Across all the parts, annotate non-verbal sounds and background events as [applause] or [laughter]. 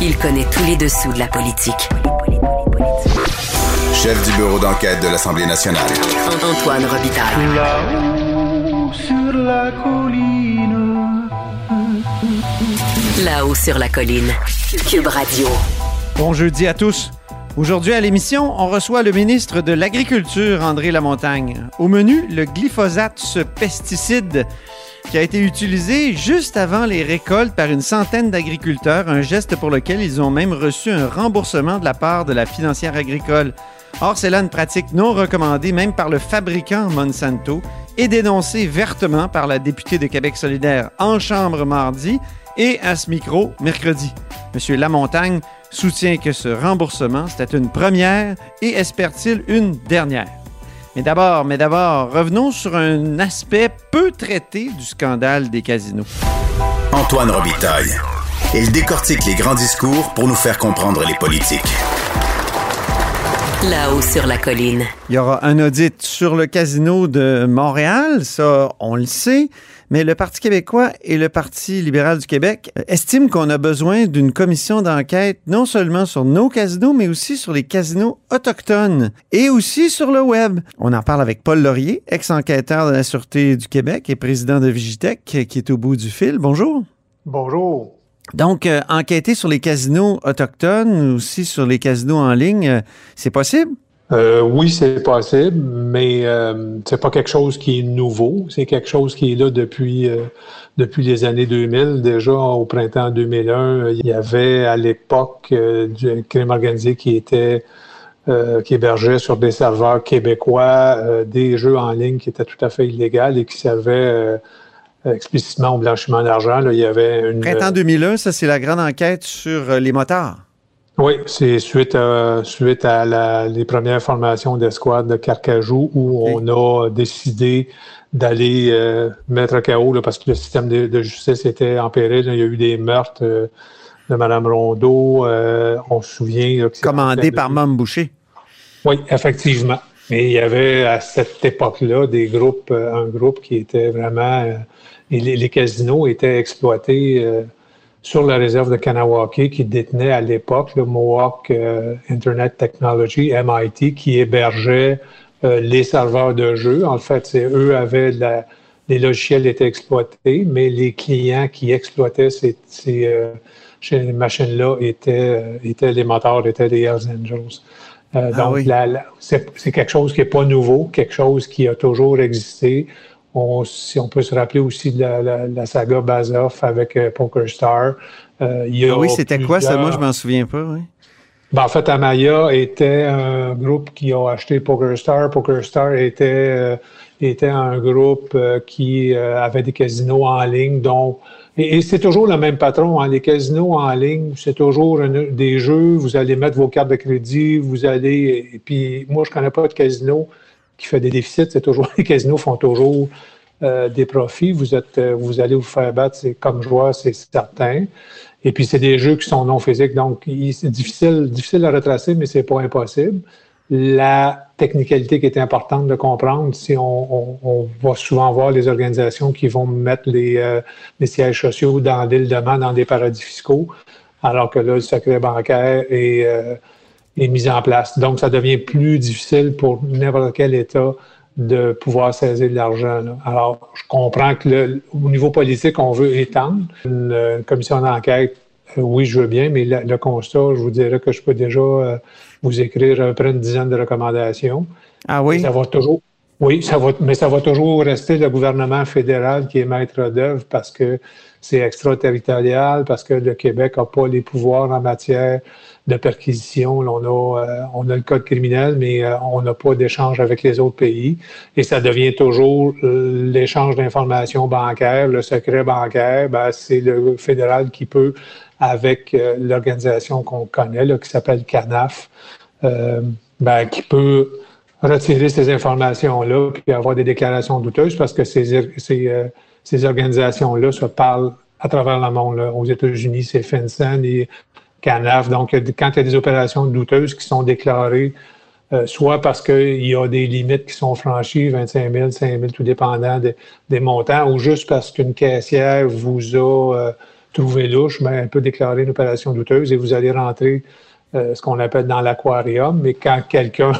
Il connaît tous les dessous de la politique. Chef du bureau d'enquête de l'Assemblée nationale. Antoine Robitaille. Là-haut sur la colline. Là-haut sur la colline. Cube Radio. Bon jeudi à tous. Aujourd'hui à l'émission, on reçoit le ministre de l'Agriculture, André Lamontagne. Au menu, le glyphosate, ce pesticide qui a été utilisé juste avant les récoltes par une centaine d'agriculteurs, un geste pour lequel ils ont même reçu un remboursement de la part de la financière agricole. Or, c'est là une pratique non recommandée même par le fabricant Monsanto et dénoncée vertement par la députée de Québec solidaire en Chambre mardi et à ce micro mercredi. Monsieur Lamontagne soutient que ce remboursement, c'était une première et espère-t-il une dernière. Mais d'abord, mais d'abord, revenons sur un aspect peu traité du scandale des casinos. Antoine Robitaille. Il décortique les grands discours pour nous faire comprendre les politiques. Là-haut sur la colline. Il y aura un audit sur le casino de Montréal, ça, on le sait. Mais le Parti québécois et le Parti libéral du Québec euh, estiment qu'on a besoin d'une commission d'enquête non seulement sur nos casinos, mais aussi sur les casinos autochtones et aussi sur le web. On en parle avec Paul Laurier, ex-enquêteur de la Sûreté du Québec et président de Vigitech, qui est au bout du fil. Bonjour. Bonjour. Donc, euh, enquêter sur les casinos autochtones, aussi sur les casinos en ligne, euh, c'est possible? Euh, oui, c'est possible, mais euh, c'est pas quelque chose qui est nouveau. C'est quelque chose qui est là depuis depuis les années 2000. Déjà au printemps 2001, il y avait à l'époque du crime organisé qui était qui hébergeait sur des serveurs québécois des jeux en ligne qui étaient tout à fait illégaux et qui servaient explicitement au blanchiment d'argent. Il y avait une printemps 2001, ça c'est la grande enquête sur les motards. Oui, c'est suite à, suite à la, les premières formations d'escouade de Carcajou où on a décidé d'aller euh, mettre à là, parce que le système de, de, justice était en péril. Il y a eu des meurtres euh, de Mme Rondeau. Euh, on se souvient. Là, Commandé par Mme Boucher. Oui, effectivement. Mais il y avait à cette époque-là des groupes, un groupe qui était vraiment. Les, les, casinos étaient exploités sur la réserve de Kanawake qui détenait à l'époque le Mohawk euh, Internet Technology, MIT, qui hébergeait euh, les serveurs de jeux. En fait, eux avaient la, les logiciels étaient exploités, mais les clients qui exploitaient ces, euh, machines-là étaient, étaient les moteurs, étaient les Hells Angels. Ah donc, oui. c'est quelque chose qui n'est pas nouveau, quelque chose qui a toujours existé. On, si on peut se rappeler aussi de la, la, la saga Bazoff avec euh, PokerStar. Euh, il y a ah oui, c'était quoi ça? Moi, je m'en souviens pas. Oui. Ben, en fait, Amaya était un groupe qui a acheté PokerStar. PokerStar était, euh, était un groupe euh, qui euh, avait des casinos en ligne. Donc, et, et c'est toujours le même patron. Hein. Les casinos en ligne, c'est toujours des jeux. Vous allez mettre vos cartes de crédit. Vous allez. Et puis, moi, je connais pas de casino qui fait des déficits, c'est toujours [laughs] les casinos font toujours euh, des profits. Vous êtes, euh, vous allez vous faire battre, c'est comme joueur, c'est certain. Et puis c'est des jeux qui sont non physiques, donc c'est difficile, difficile à retracer, mais c'est pas impossible. La technicalité qui est importante de comprendre, si on, on, on va souvent voir les organisations qui vont mettre les, euh, les sièges sociaux dans l'île de Man, dans des paradis fiscaux, alors que là, le secret bancaire est est mise en place. Donc, ça devient plus difficile pour n'importe quel État de pouvoir saisir de l'argent. Alors, je comprends que le, au niveau politique, on veut étendre une, une commission d'enquête. Euh, oui, je veux bien, mais le, le, constat, je vous dirais que je peux déjà euh, vous écrire à peu près une dizaine de recommandations. Ah oui? Ça va toujours. Oui, ça va, mais ça va toujours rester le gouvernement fédéral qui est maître d'œuvre parce que c'est extraterritorial, parce que le Québec n'a pas les pouvoirs en matière de perquisition. on, a, euh, on a le code criminel, mais euh, on n'a pas d'échange avec les autres pays. Et ça devient toujours l'échange d'informations bancaires, le secret bancaire. Ben, c'est le fédéral qui peut, avec euh, l'organisation qu'on connaît, là, qui s'appelle CANAF, ben, qui peut retirer ces informations-là puis avoir des déclarations douteuses parce que ces, ces, ces organisations-là se parlent à travers le monde. Aux États-Unis, c'est FinCEN et CANAF. Donc, quand il y a des opérations douteuses qui sont déclarées, euh, soit parce qu'il y a des limites qui sont franchies, 25 000, 5 000, tout dépendant de, des montants, ou juste parce qu'une caissière vous a euh, trouvez louche, mais elle peut déclarer une opération douteuse et vous allez rentrer ce qu'on appelle dans l'aquarium. Mais quand quelqu'un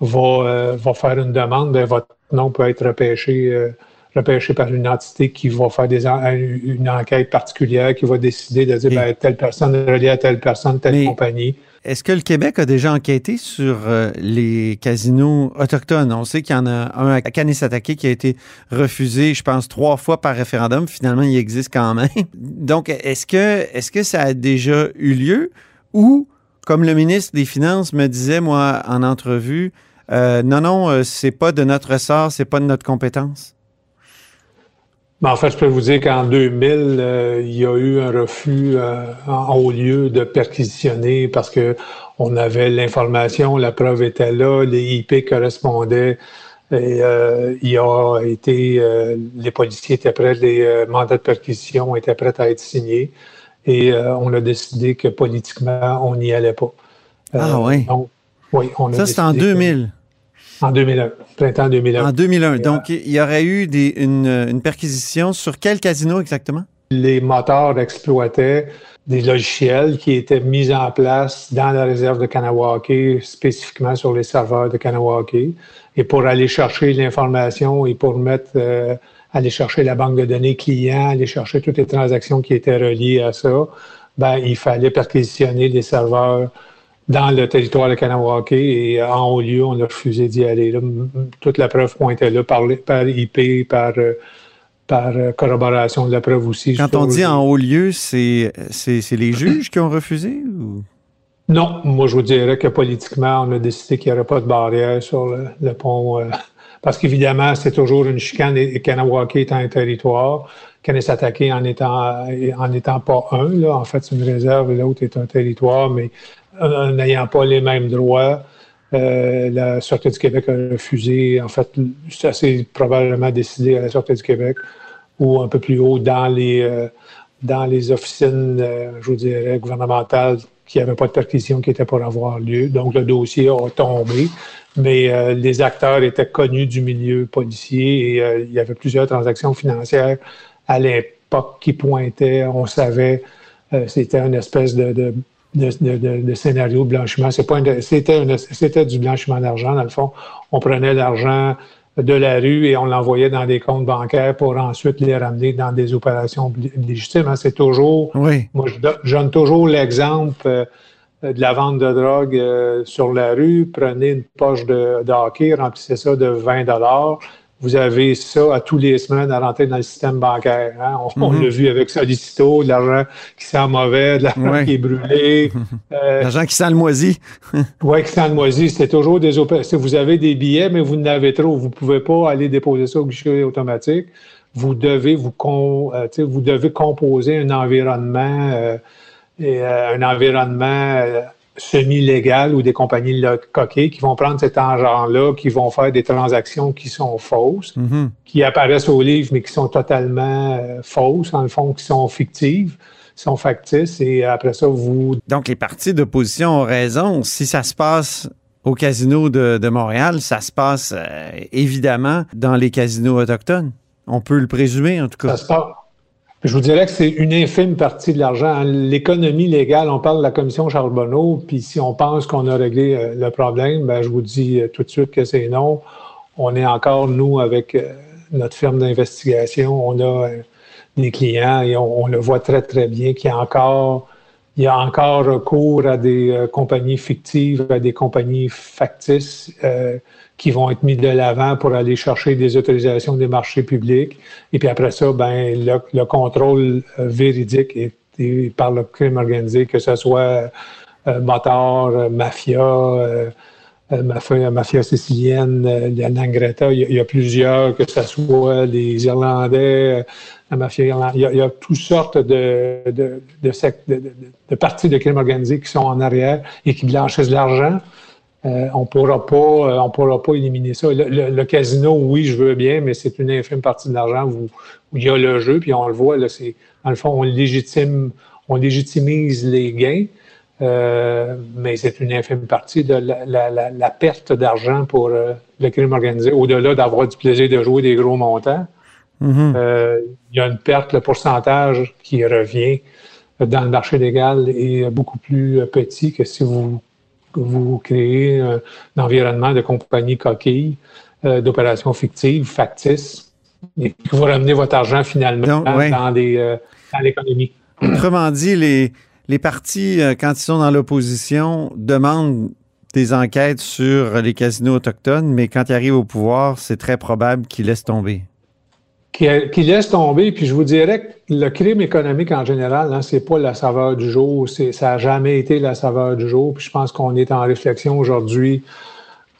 va, va faire une demande, ben, votre nom peut être repêché repêché par une entité qui va faire des une enquête particulière, qui va décider de dire ben, telle personne est reliée à telle personne, telle compagnie. Est-ce que le Québec a déjà enquêté sur euh, les casinos autochtones? On sait qu'il y en a un à Kanisatake qui a été refusé, je pense, trois fois par référendum. Finalement, il existe quand même. [laughs] Donc, est-ce que, est-ce que ça a déjà eu lieu? Ou, comme le ministre des Finances me disait, moi, en entrevue, euh, non, non, euh, c'est pas de notre sort, c'est pas de notre compétence? Ben, en fait, je peux vous dire qu'en 2000, euh, il y a eu un refus euh, en haut lieu de perquisitionner parce que on avait l'information, la preuve était là, les IP correspondaient. Et, euh, il a été, les policiers étaient prêts, les mandats de perquisition étaient prêts à être signés. Et on a décidé que politiquement, on n'y allait pas. ah oui? oui, on a Ça, c'est en 2000. En 2001, printemps 2001. En 2001. Donc, il y aurait eu des, une, perquisition sur quel casino exactement? Les moteurs exploitaient des logiciels qui étaient mis en place dans la réserve de Kanawake, spécifiquement sur les serveurs de Kanawake. Et pour aller chercher l'information et pour mettre, euh, aller chercher la banque de données clients, aller chercher toutes les transactions qui étaient reliées à ça, ben, il fallait perquisitionner les serveurs dans le territoire de Kanawake et en haut lieu, on a refusé d'y aller. Toute la preuve pointait là par, par IP, par, euh, par euh, corroboration de la preuve aussi. Quand on dit en haut lieu, c'est les juges qui ont refusé ou? Non, moi je vous dirais que politiquement, on a décidé qu'il n'y aurait pas de barrière sur le, pont. Euh, parce qu'évidemment, c'est toujours une chicane et Kanawake étant un territoire. Kanesatake en étant, en étant pas un, là, en fait, c'est une réserve, l'autre est un territoire, mais n'ayant pas les mêmes droits. Euh, la Sûreté du Québec a refusé, en fait, ça s'est probablement décidé à la Sûreté du Québec ou un peu plus haut dans les, euh, dans les officines, euh, je vous dirais, gouvernementales qui n'avaient pas de perquisition qui était pour avoir lieu. Donc, le dossier a tombé, mais les acteurs étaient connus du milieu policier et il y avait plusieurs transactions financières à l'époque qui pointaient, on savait, c'était une espèce de de, scénario de blanchiment. C'était du blanchiment d'argent, dans le fond. On prenait l'argent de la rue et on l'envoyait dans des comptes bancaires pour ensuite les ramener dans des opérations légitimes. Hein. C'est toujours. Oui. Moi, je, donne toujours l'exemple euh, de la vente de drogue euh, sur la rue. Prenez une poche de, de hockey, remplissez ça de 20 vous avez ça à tous les semaines à rentrer dans le système bancaire. Hein. On, mhm. l'a vu avec Solicito, de l'argent qui sent mauvais, de l'argent qui est brûlé. [laughs] Euh, l'argent qui sent le moisi. [laughs] oui, qui sent le moisi. C'est toujours des opérations. Vous avez des billets, mais vous n'avez trop. Vous ne pouvez pas aller déposer ça au guichet automatique. Vous devez vous, euh, vous devez composer un environnement, euh, et, un environnement semi-légales ou des compagnies coquées qui vont prendre cet argent-là, qui vont faire des transactions qui sont fausses, mm-hmm. qui apparaissent au livre, mais qui sont totalement euh, fausses, en le fond, qui sont fictives, sont factices, et après ça, vous... Donc, les partis d'opposition ont raison. Si ça se passe au casino de, Montréal, ça se passe euh, évidemment dans les casinos autochtones. On peut le présumer, en tout cas. Ça se passe, je vous dirais que c'est une infime partie de l'argent. L'économie légale, on parle de la commission Charbonneau, puis si on pense qu'on a réglé euh, le problème, ben, je vous dis euh, tout de suite que c'est non. On est encore, nous, avec euh, notre firme d'investigation, on a des clients et on, le voit très, très bien qu'il y a encore, il y a encore recours à des compagnies fictives, à des compagnies factices qui vont être mis de l'avant pour aller chercher des autorisations des marchés publics. Et puis après ça, ben, le, contrôle euh, véridique est, par le crime organisé, que ce soit euh, euh, mafia, mafia, mafia, sicilienne, la Nangreta, il y, a, plusieurs, que ce soit les Irlandais, la mafia irlandaise, il y a, toutes sortes de, de, de, de, parties de crime organisé qui sont en arrière et qui blanchissent de l'argent. Euh, on pourra pas, euh, on pourra pas éliminer ça. Le, casino, oui, je veux bien, mais c'est une infime partie de l'argent où, il y a le jeu, puis on le voit, là, c'est, dans le fond, on légitime, on légitimise les gains, euh, mais c'est une infime partie de la, perte d'argent pour le crime organisé, au-delà d'avoir du plaisir de jouer des gros montants. Mhm. Euh, il y a une perte, le pourcentage qui revient dans le marché légal est beaucoup plus petit que si vous, vous créez un, environnement de compagnie coquille, euh, d'opérations fictives, factices, et que vous ramenez votre argent finalement Donc, dans, euh, dans l'économie. Autrement dit, les, les partis, euh, quand ils sont dans l'opposition, demandent des enquêtes sur les casinos autochtones, mais quand ils arrivent au pouvoir, c'est très probable qu'ils laissent tomber. Qui, qui, laisse tomber, puis je vous dirais que le crime économique en général, hein, c'est pas la saveur du jour, ça n'a jamais été la saveur du jour, puis je pense qu'on est en réflexion aujourd'hui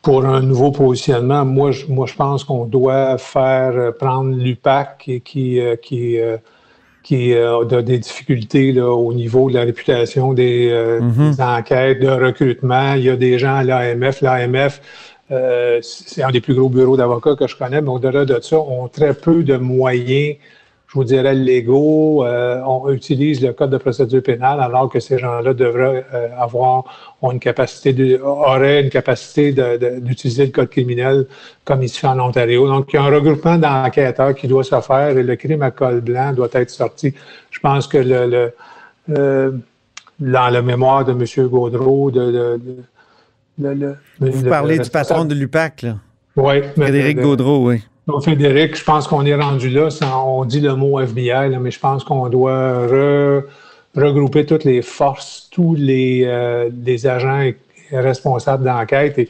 pour un nouveau positionnement. Moi, je, moi, je pense qu'on doit faire euh, prendre l'UPAC qui, euh, qui, qui a des difficultés là, au niveau de la réputation des, euh, Mhm. des enquêtes de recrutement. Il y a des gens à l'AMF. L'AMF, euh, c'est un des plus gros bureaux d'avocats que je connais, mais au-delà de ça, ont très peu de moyens, je vous dirais, légaux. Euh, on utilise le code de procédure pénale alors que ces gens-là devraient euh, avoir ont une capacité de, auraient une capacité d'utiliser le code criminel comme il se fait en Ontario. Donc, il y a un regroupement d'enquêteurs qui doit se faire et le crime à col blanc doit être sorti. Je pense que le, le euh, dans la mémoire de M. Gaudreau, de, de, de- Vous le- parlez le du patron de l'UPAC, là. Oui, Frédéric Gaudreau, oui. Donc, Frédéric, je pense qu'on est rendu là. sans- on dit le mot FBI, là, mais je pense qu'on doit re- regrouper toutes les forces, tous les, euh, les agents responsables d'enquête. Et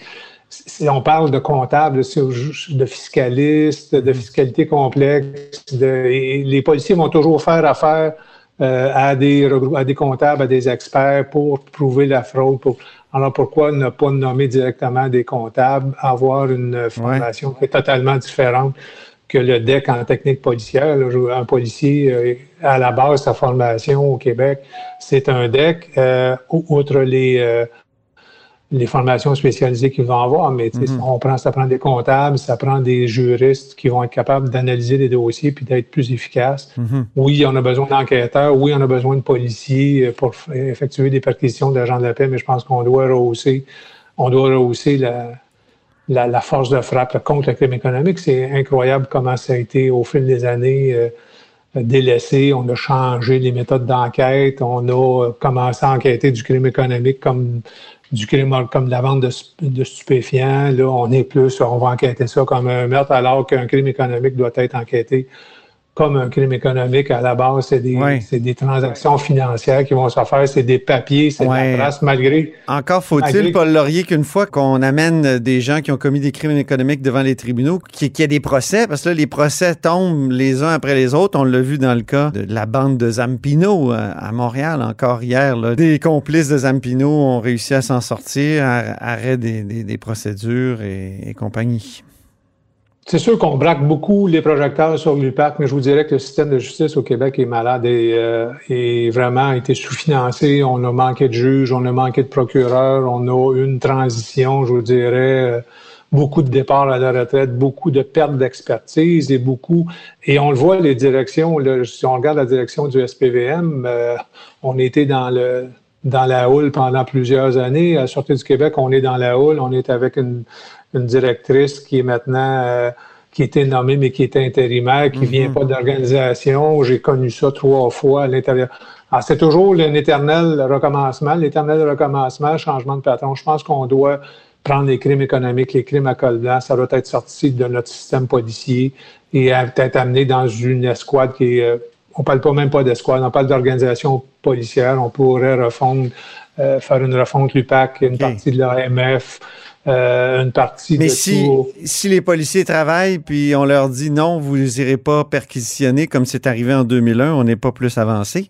si on parle de comptables, de fiscalistes, de fiscalité complexe. de- les policiers vont toujours faire affaire euh, à, des, à des comptables, à des experts pour prouver la fraude. Pour, alors pourquoi ne pas nommer directement des comptables, avoir une formation qui est totalement différente que le DEC en technique policière? là. Un policier, euh, à la base, sa formation au Québec, c'est un DEC, euh, ou- outre les, euh, les formations spécialisées qu'ils vont avoir, mais sais, on prend, ça prend des comptables, ça prend des juristes qui vont être capables d'analyser les dossiers puis d'être plus efficaces. Mhm. Oui, on a besoin d'enquêteurs, oui, on a besoin de policiers euh, pour effectuer des perquisitions d'agents de la paix, mais je pense qu'on doit rehausser, on doit rehausser la, la, la force de frappe contre le crime économique. C'est incroyable comment ça a été au fil des années euh, délaissé. On a changé les méthodes d'enquête. On a commencé à enquêter du crime économique comme du crime comme la vente de, de stupéfiants. Là, on est plus, on va enquêter ça comme un meurtre, alors qu'un crime économique doit être enquêté comme un crime économique. À la base, c'est des, Ouais. des transactions financières qui vont se faire, c'est des papiers, c'est Ouais. de la trace, malgré Encore faut-il, Malgré- Paul Laurier, qu'une fois qu'on amène des gens qui ont commis des crimes économiques devant les tribunaux, qu'il y ait des procès, parce que là, les procès tombent les uns après les autres. On l'a vu dans le cas de la bande de Zampino euh, à Montréal, encore hier. là. Des complices de Zampino ont réussi à s'en sortir, ar- arrêt des, des- des procédures et, et compagnie. C'est sûr qu'on braque beaucoup les projecteurs sur l'UPAC, mais je vous dirais que le système de justice au Québec est malade et, euh, et vraiment été sous-financé. On a manqué de juges, on a manqué de procureurs, on a eu une transition, je vous dirais, euh, beaucoup de départs à la retraite, beaucoup de pertes d'expertise et beaucoup, et on le voit, les directions, si on regarde la direction du SPVM, euh, on était dans le dans la houle pendant plusieurs années. À la Sûreté du Québec, on est dans la houle, on est avec une, une directrice qui est maintenant euh, qui était nommée, mais qui était intérimaire, qui vient pas d'organisation. J'ai connu ça trois fois à l'intérieur. Alors, c'est toujours un éternel recommencement, l'éternel recommencement, changement de patron. Je pense qu'on doit prendre les crimes économiques, les crimes à col blanc, ça doit être sorti de notre système policier et être amené dans une escouade qui est... on parle pas même pas d'escouade, on parle d'organisation policière. On pourrait refondre, euh, faire une refonte l'UPAC, une partie de l'AMF, euh, une partie Mais de si, tout. si les policiers travaillent, puis on leur dit non, vous n'irez pas perquisitionner comme c'est arrivé en 2001, on n'est pas plus avancé.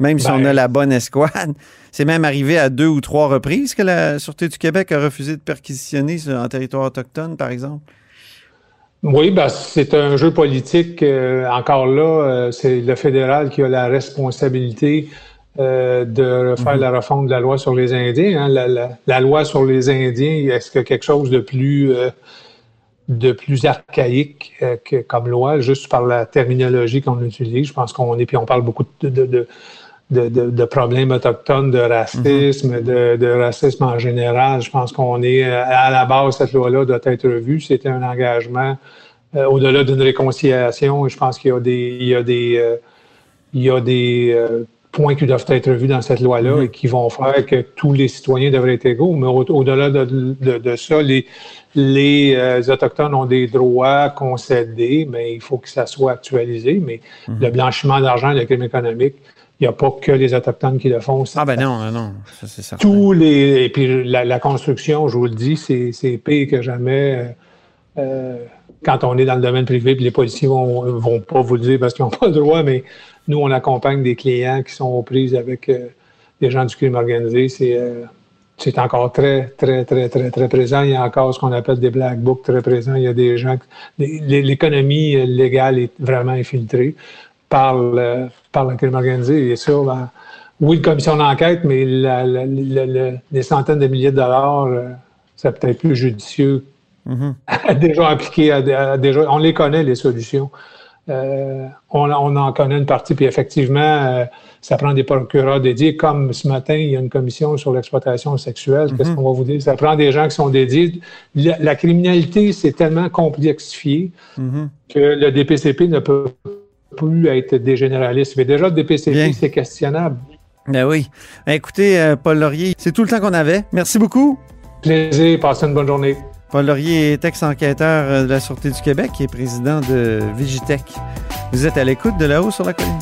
Même si Ben- on a la bonne escouade. [laughs] C'est même arrivé à deux ou trois reprises que la Sûreté du Québec a refusé de perquisitionner en territoire autochtone, par exemple. Oui, ben, c'est un jeu politique. euh, encore là, euh, c'est le fédéral qui a la responsabilité euh, de faire la refonte de la loi sur les Indiens. hein. La, la- la loi sur les Indiens, est-ce qu'il y a quelque chose de plus euh, de plus archaïque euh, que, comme loi, juste par la terminologie qu'on utilise? Je pense qu'on est, puis on parle beaucoup de, de, de, de, de- de problèmes autochtones, de racisme, de, de racisme en général. Je pense qu'on est euh, à la base, cette loi-là doit être revue. C'était un engagement euh, au-delà d'une réconciliation, je pense qu'il y a des, il y a des, euh, il y a des euh, points qui doivent être vus dans cette loi-là Mhm. et qui vont faire que tous les citoyens devraient être égaux. Mais au- au-delà de, de- de ça, les, les Autochtones ont des droits concédés, mais il faut que ça soit actualisé. Mais Mhm. le blanchiment d'argent, le crime économique, il n'y a pas que les Autochtones qui le font. Ah ben non, non, ça c'est certain. Tous les. Et puis la, la construction, je vous le dis, c'est c'est pire que jamais. euh, euh, quand on est dans le domaine privé, puis les policiers vont, vont pas vous le dire parce qu'ils n'ont pas le droit, mais nous, on accompagne des clients qui sont aux prises avec euh, des gens du crime organisé. C'est euh, c'est encore très, très, très, très, très présent. Il y a encore ce qu'on appelle des black books très présents. Il y a des gens. L'économie légale est vraiment infiltrée par le, par le crime organisé. Ça, ben, oui, une commission d'enquête, mais la- la- la- la- les centaines de milliers de dollars, euh, c'est peut-être plus judicieux Mhm. [laughs] déjà appliquer, à, à déjà, on les connaît, les solutions. Euh, on, on en connaît une partie, puis effectivement, euh, ça prend des procureurs dédiés. Comme ce matin, il y a une commission sur l'exploitation sexuelle. Qu'est-ce qu'on va vous dire? Ça prend des gens qui sont dédiés. La, la criminalité, c'est tellement complexifié Mhm. que le DPCP ne peut plus être des généralistes. Mais déjà, le DPCP, c'est questionnable. Ben oui. Ben, Écoutez, euh, Paul Laurier, c'est tout le temps qu'on avait. Merci beaucoup. Plaisir, passez une bonne journée. Paul Laurier est ex-enquêteur euh, de la Sûreté du Québec et président de Vigitech. Vous êtes à l'écoute de là-haut sur la colline.